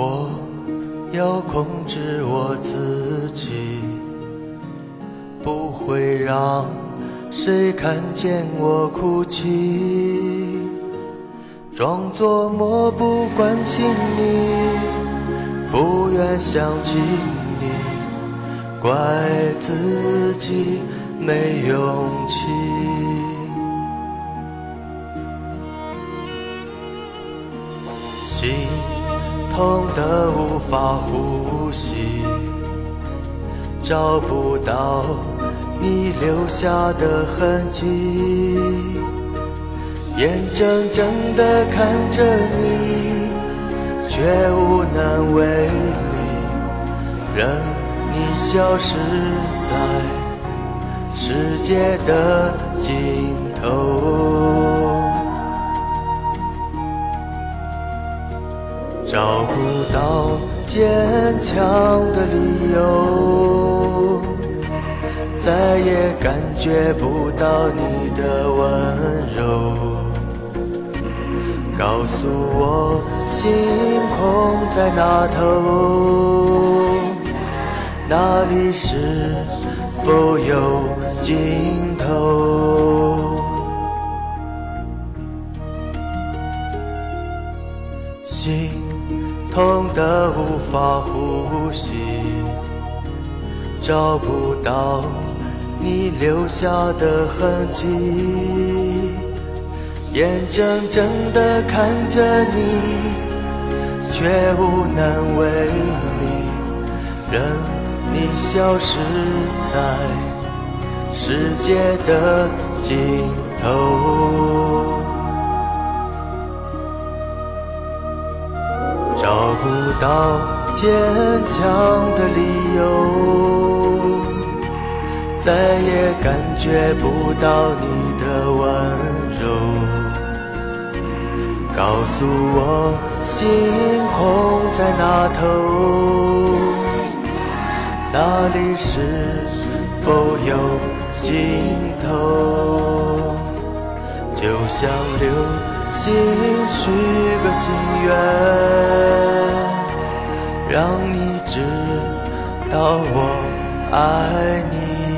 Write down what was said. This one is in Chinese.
我要控制我自己，不会让谁看见我哭泣，装作漠不关心你，不愿想起你，怪自己没勇气。心痛得无法呼吸，找不到你留下的痕迹，眼睁睁地看着你，却无能为力，任你消失在世界的尽头。找不到坚强的理由，再也感觉不到你的温柔。告诉我，星空在那头？那里是否有尽头？心痛得无法呼吸，找不到你留下的痕迹，眼睁睁地看着你，却无能为力，任你消失在世界的尽头。不到坚强的理由，再也感觉不到你的温柔。告诉我，星空在哪头？那里是否有尽头？就像流心许个心愿，让你知道我爱你。